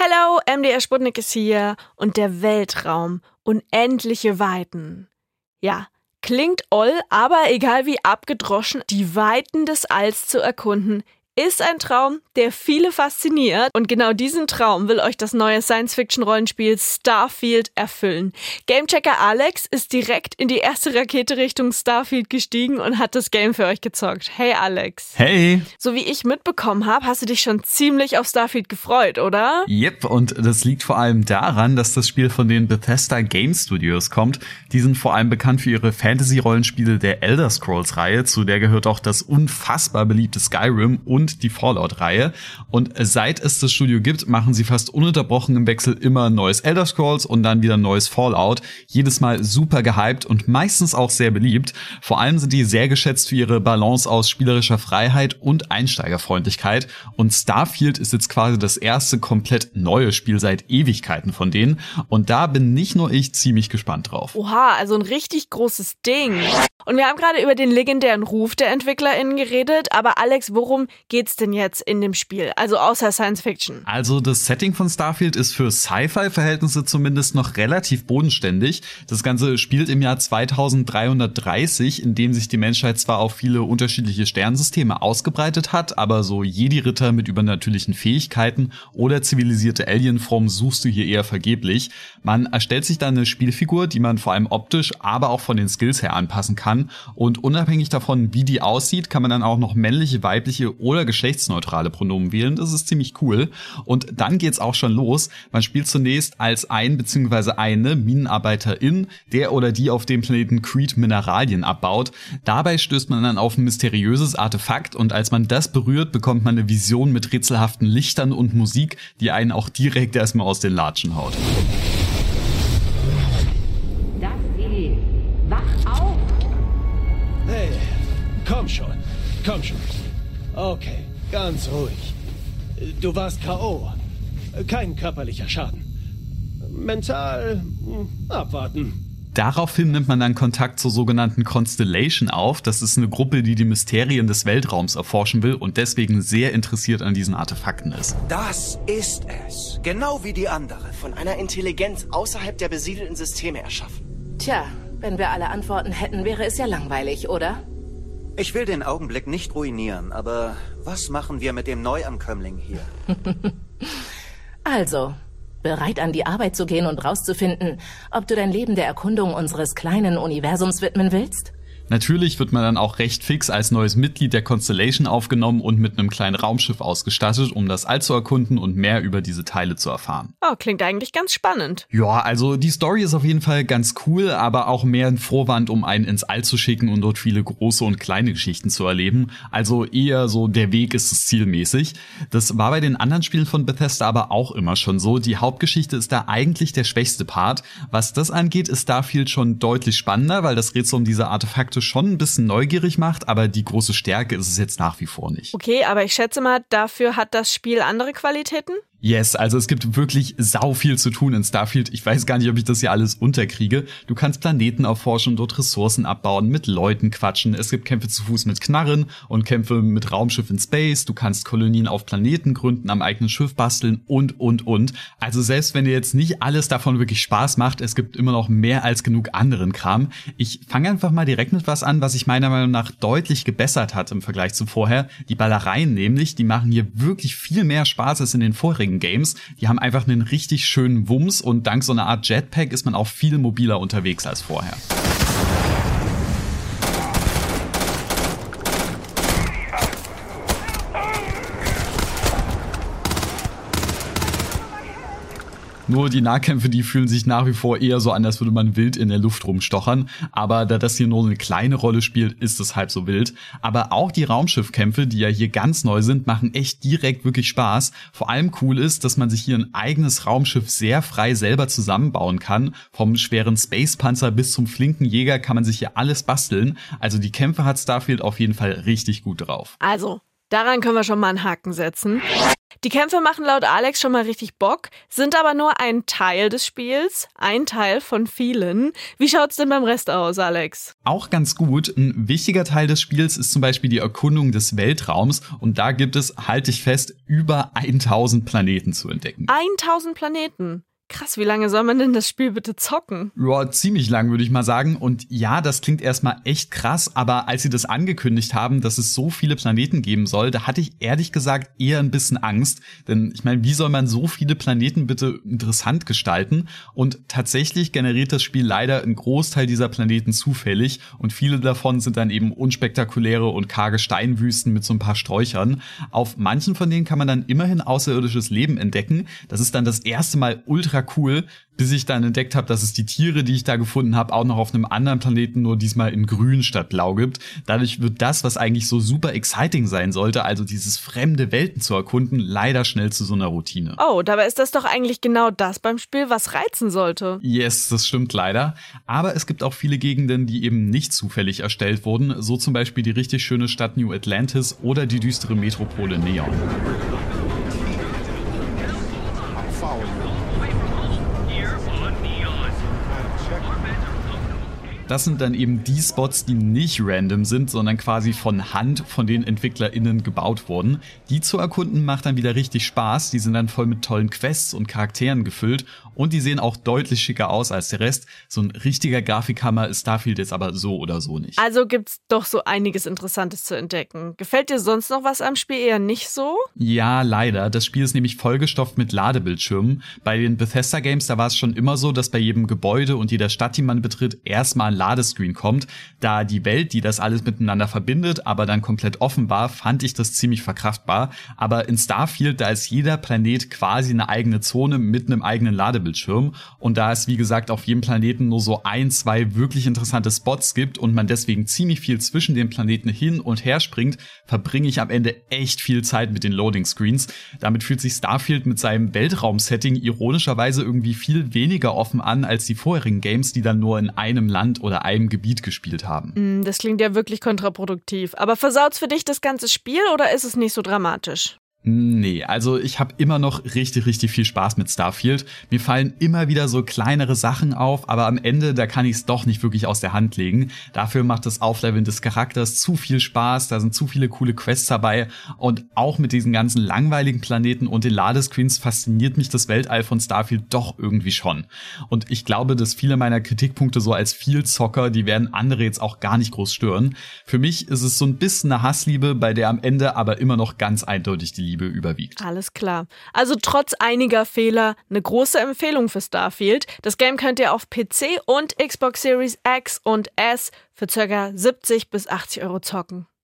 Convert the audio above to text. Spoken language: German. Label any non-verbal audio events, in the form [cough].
Hello, MDR Sputnik ist hier und der Weltraum, unendliche Weiten. Ja, klingt oll, aber egal wie abgedroschen, die Weiten des Alls zu erkunden, ist ein Traum, der viele fasziniert. Und genau diesen Traum will euch das neue Science-Fiction-Rollenspiel Starfield erfüllen. Gamechecker Alex ist direkt in die erste Rakete Richtung Starfield gestiegen und hat das Game für euch gezockt. Hey Alex. Hey. So wie ich mitbekommen habe, hast du dich schon ziemlich auf Starfield gefreut, oder? Yep, und das liegt vor allem daran, dass das Spiel von den Bethesda Game Studios kommt. Die sind vor allem bekannt für ihre Fantasy-Rollenspiele der Elder Scrolls-Reihe, zu der gehört auch das unfassbar beliebte Skyrim und und die Fallout-Reihe. Und seit es das Studio gibt, machen sie fast ununterbrochen im Wechsel immer neues Elder Scrolls und dann wieder neues Fallout. Jedes Mal super gehypt und meistens auch sehr beliebt. Vor allem sind die sehr geschätzt für ihre Balance aus spielerischer Freiheit und Einsteigerfreundlichkeit. Und Starfield ist jetzt quasi das erste komplett neue Spiel seit Ewigkeiten von denen. Und da bin nicht nur ich ziemlich gespannt drauf. Oha, also ein richtig großes Ding. Und wir haben gerade über den legendären Ruf der EntwicklerInnen geredet, aber Alex, worum geht's denn jetzt in dem Spiel? Also außer Science Fiction. Also das Setting von Starfield ist für Sci-Fi-Verhältnisse zumindest noch relativ bodenständig. Das Ganze spielt im Jahr 2330, in dem sich die Menschheit zwar auf viele unterschiedliche Sternsysteme ausgebreitet hat, aber so Jedi-Ritter mit übernatürlichen Fähigkeiten oder zivilisierte Alienformen suchst du hier eher vergeblich. Man erstellt sich dann eine Spielfigur, die man vor allem optisch, aber auch von den Skills her anpassen kann. Und unabhängig davon, wie die aussieht, kann man dann auch noch männliche, weibliche oder geschlechtsneutrale Pronomen wählen. Das ist ziemlich cool. Und dann geht's auch schon los. Man spielt zunächst als ein bzw. eine Minenarbeiterin, der oder die auf dem Planeten Creed Mineralien abbaut. Dabei stößt man dann auf ein mysteriöses Artefakt und als man das berührt, bekommt man eine Vision mit rätselhaften Lichtern und Musik, die einen auch direkt erstmal aus den Latschen haut. Komm schon, komm schon. Okay, ganz ruhig. Du warst K.O. Kein körperlicher Schaden. Mental hm, abwarten. Daraufhin nimmt man dann Kontakt zur sogenannten Constellation auf. Das ist eine Gruppe, die die Mysterien des Weltraums erforschen will und deswegen sehr interessiert an diesen Artefakten ist. Das ist es. Genau wie die andere. Von einer Intelligenz außerhalb der besiedelten Systeme erschaffen. Tja, wenn wir alle Antworten hätten, wäre es ja langweilig, oder? Ich will den Augenblick nicht ruinieren, aber was machen wir mit dem Neuankömmling hier? [laughs] also, bereit an die Arbeit zu gehen und rauszufinden, ob du dein Leben der Erkundung unseres kleinen Universums widmen willst? Natürlich wird man dann auch recht fix als neues Mitglied der Constellation aufgenommen und mit einem kleinen Raumschiff ausgestattet, um das All zu erkunden und mehr über diese Teile zu erfahren. Oh, klingt eigentlich ganz spannend. Ja, also die Story ist auf jeden Fall ganz cool, aber auch mehr ein Vorwand, um einen ins All zu schicken und dort viele große und kleine Geschichten zu erleben. Also eher so der Weg ist es zielmäßig. Das war bei den anderen Spielen von Bethesda aber auch immer schon so. Die Hauptgeschichte ist da eigentlich der schwächste Part. Was das angeht, ist Starfield schon deutlich spannender, weil das Rätsel um diese Artefakte Seite schon ein bisschen neugierig macht, aber die große Stärke ist es jetzt nach wie vor nicht. Okay, aber ich schätze mal, dafür hat das Spiel andere Qualitäten? Yes, also es gibt wirklich sau viel zu tun in Starfield. Ich weiß gar nicht, ob ich das hier alles unterkriege. Du kannst Planeten erforschen, dort Ressourcen abbauen, mit Leuten quatschen. Es gibt Kämpfe zu Fuß mit Knarren und Kämpfe mit Raumschiff in Space. Du kannst Kolonien auf Planeten gründen, am eigenen Schiff basteln und, und, und. Also selbst wenn dir jetzt nicht alles davon wirklich Spaß macht, es gibt immer noch mehr als genug anderen Kram. Ich fange einfach mal direkt mit was an, was sich meiner Meinung nach deutlich gebessert hat im Vergleich zu vorher. Die Ballereien nämlich, die machen hier wirklich viel mehr Spaß als in den vorherigen vorherigen Games. Die haben einfach einen richtig schönen Wumms und dank so einer Art Jetpack ist man auch viel mobiler unterwegs als vorher. Nur die Nahkämpfe, die fühlen sich nach wie vor eher so an, als würde man wild in der Luft rumstochern. Aber da das hier nur eine kleine Rolle spielt, ist es halb so wild. Aber auch die Raumschiffkämpfe, die ja hier ganz neu sind, machen echt direkt wirklich Spaß. Vor allem cool ist, dass man sich hier ein eigenes Raumschiff sehr frei selber zusammenbauen kann. Vom schweren Space-Panzer bis zum flinken Jäger kann man sich hier alles basteln. Also die Kämpfe hat Starfield auf jeden Fall richtig gut drauf. Also, daran können wir schon mal einen Haken setzen. Die Kämpfe machen laut Alex schon mal richtig Bock, sind aber nur ein Teil des Spiels, ein Teil von vielen. Wie schaut's denn beim Rest aus, Alex? Auch ganz gut. Ein wichtiger Teil des Spiels ist zum Beispiel die Erkundung des Weltraums und da gibt es, halte ich fest, über 1000 Planeten zu entdecken. 1000 Planeten? Krass, wie lange soll man denn das Spiel bitte zocken? Ja, ziemlich lang, würde ich mal sagen. Und ja, das klingt erstmal echt krass, aber als sie das angekündigt haben, dass es so viele Planeten geben soll, da hatte ich ehrlich gesagt eher ein bisschen Angst. Denn ich meine, wie soll man so viele Planeten bitte interessant gestalten? Und tatsächlich generiert das Spiel leider einen Großteil dieser Planeten zufällig und viele davon sind dann eben unspektakuläre und karge Steinwüsten mit so ein paar Sträuchern. Auf manchen von denen kann man dann immerhin außerirdisches Leben entdecken. Das ist dann das erste Mal ultra ultra cool, bis ich dann entdeckt habe, dass es die Tiere, die ich da gefunden habe, auch noch auf einem anderen Planeten nur diesmal in grün statt blau gibt. Dadurch wird das, was eigentlich so super exciting sein sollte, also dieses fremde Welten zu erkunden, leider schnell zu so einer Routine. Oh, dabei ist das doch eigentlich genau das beim Spiel, was reizen sollte. Yes, das stimmt leider. Aber es gibt auch viele Gegenden, die eben nicht zufällig erstellt wurden, so zum Beispiel die richtig schöne Stadt New Atlantis oder die düstere Metropole Neon. Das sind dann eben die Spots, die nicht random sind, sondern quasi von Hand von den EntwicklerInnen gebaut wurden. Die zu erkunden macht dann wieder richtig Spaß. Die sind dann voll mit tollen Quests und Charakteren gefüllt und die sehen auch deutlich schicker aus als der Rest. So ein richtiger Grafikhammer ist Starfield jetzt aber so oder so nicht. Also gibt's doch so einiges Interessantes zu entdecken. Gefällt dir sonst noch was am Spiel eher nicht so? Ja, leider. Das Spiel ist nämlich vollgestopft mit Ladebildschirmen. Bei den Bethesda Games, da war es schon immer so, dass bei jedem Gebäude und jeder Stadt, die man betritt, erstmal ein Ladescreen kommt. Da die Welt, die das alles miteinander verbindet, aber dann komplett offen war, fand ich das ziemlich verkraftbar. Aber in Starfield, da ist jeder Planet quasi eine eigene Zone mit einem eigenen Ladebildschirm. Und da es, wie gesagt, auf jedem Planeten nur so ein, zwei wirklich interessante Spots gibt und man deswegen ziemlich viel zwischen den Planeten hin und her springt, verbringe ich am Ende echt viel Zeit mit den Loading Screens. Damit fühlt sich Starfield mit seinem Weltraum-Setting ironischerweise irgendwie viel weniger offen an als die vorherigen Games, die dann nur in einem Land oder einem Gebiet gespielt haben. Mm, das klingt ja wirklich kontraproduktiv. Aber versaut's für dich das ganze Spiel oder ist es nicht so dramatisch? Nee, also ich habe immer noch richtig, richtig viel Spaß mit Starfield. Mir fallen immer wieder so kleinere Sachen auf, aber am Ende, da kann ich es doch nicht wirklich aus der Hand legen. Dafür macht das Aufleveln des Charakters zu viel Spaß, da sind zu viele coole Quests dabei und auch mit diesen ganzen langweiligen Planeten und den Ladescreens fasziniert mich das Weltall von Starfield doch irgendwie schon. Und ich glaube, dass viele meiner Kritikpunkte so als Vielzocker, die werden andere jetzt auch gar nicht groß stören. Für mich ist es so ein bisschen eine Hassliebe, bei der am Ende aber immer noch ganz eindeutig die Liebe überwiegt. Alles klar. Also trotz einiger Fehler eine große Empfehlung für Starfield. Das Game könnt ihr auf PC und Xbox Series X und S für ca. 70 bis 80 Euro zocken.